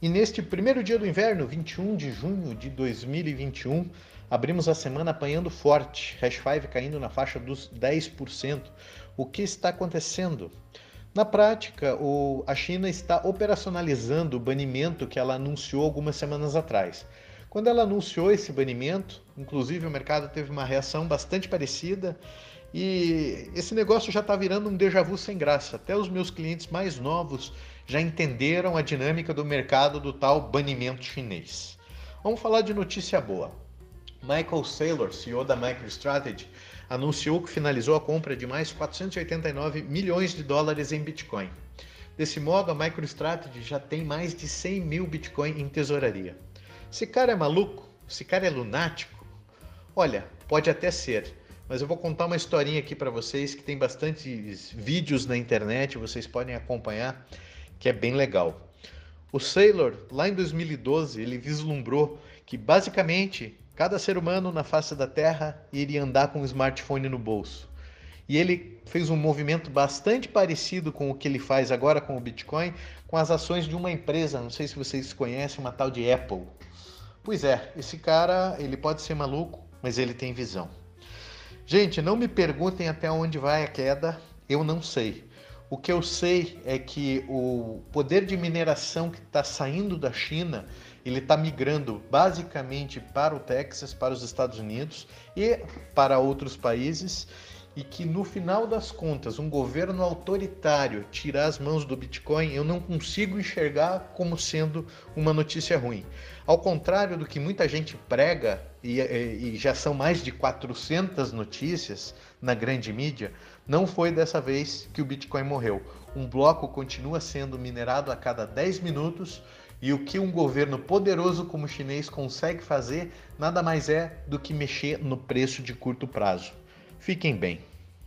E neste primeiro dia do inverno, 21 de junho de 2021, abrimos a semana apanhando forte, hash 5 caindo na faixa dos 10%. O que está acontecendo? Na prática, o, a China está operacionalizando o banimento que ela anunciou algumas semanas atrás. Quando ela anunciou esse banimento, inclusive o mercado teve uma reação bastante parecida e esse negócio já está virando um déjà vu sem graça. Até os meus clientes mais novos já entenderam a dinâmica do mercado do tal banimento chinês. Vamos falar de notícia boa. Michael Saylor, CEO da MicroStrategy, anunciou que finalizou a compra de mais 489 milhões de dólares em Bitcoin. Desse modo, a MicroStrategy já tem mais de 100 mil Bitcoin em tesouraria. Esse cara é maluco? Esse cara é lunático? Olha, pode até ser, mas eu vou contar uma historinha aqui para vocês que tem bastantes vídeos na internet, vocês podem acompanhar que é bem legal. O Saylor, lá em 2012, ele vislumbrou que basicamente cada ser humano na face da Terra iria andar com um smartphone no bolso. E ele fez um movimento bastante parecido com o que ele faz agora com o Bitcoin, com as ações de uma empresa, não sei se vocês conhecem, uma tal de Apple. Pois é, esse cara, ele pode ser maluco, mas ele tem visão. Gente, não me perguntem até onde vai a queda, eu não sei. O que eu sei é que o poder de mineração que está saindo da China, ele está migrando basicamente para o Texas, para os Estados Unidos e para outros países, e que no final das contas um governo autoritário tirar as mãos do Bitcoin, eu não consigo enxergar como sendo uma notícia ruim. Ao contrário do que muita gente prega, e, e já são mais de 400 notícias na grande mídia, não foi dessa vez que o Bitcoin morreu. Um bloco continua sendo minerado a cada 10 minutos e o que um governo poderoso como o chinês consegue fazer nada mais é do que mexer no preço de curto prazo. Fiquem bem.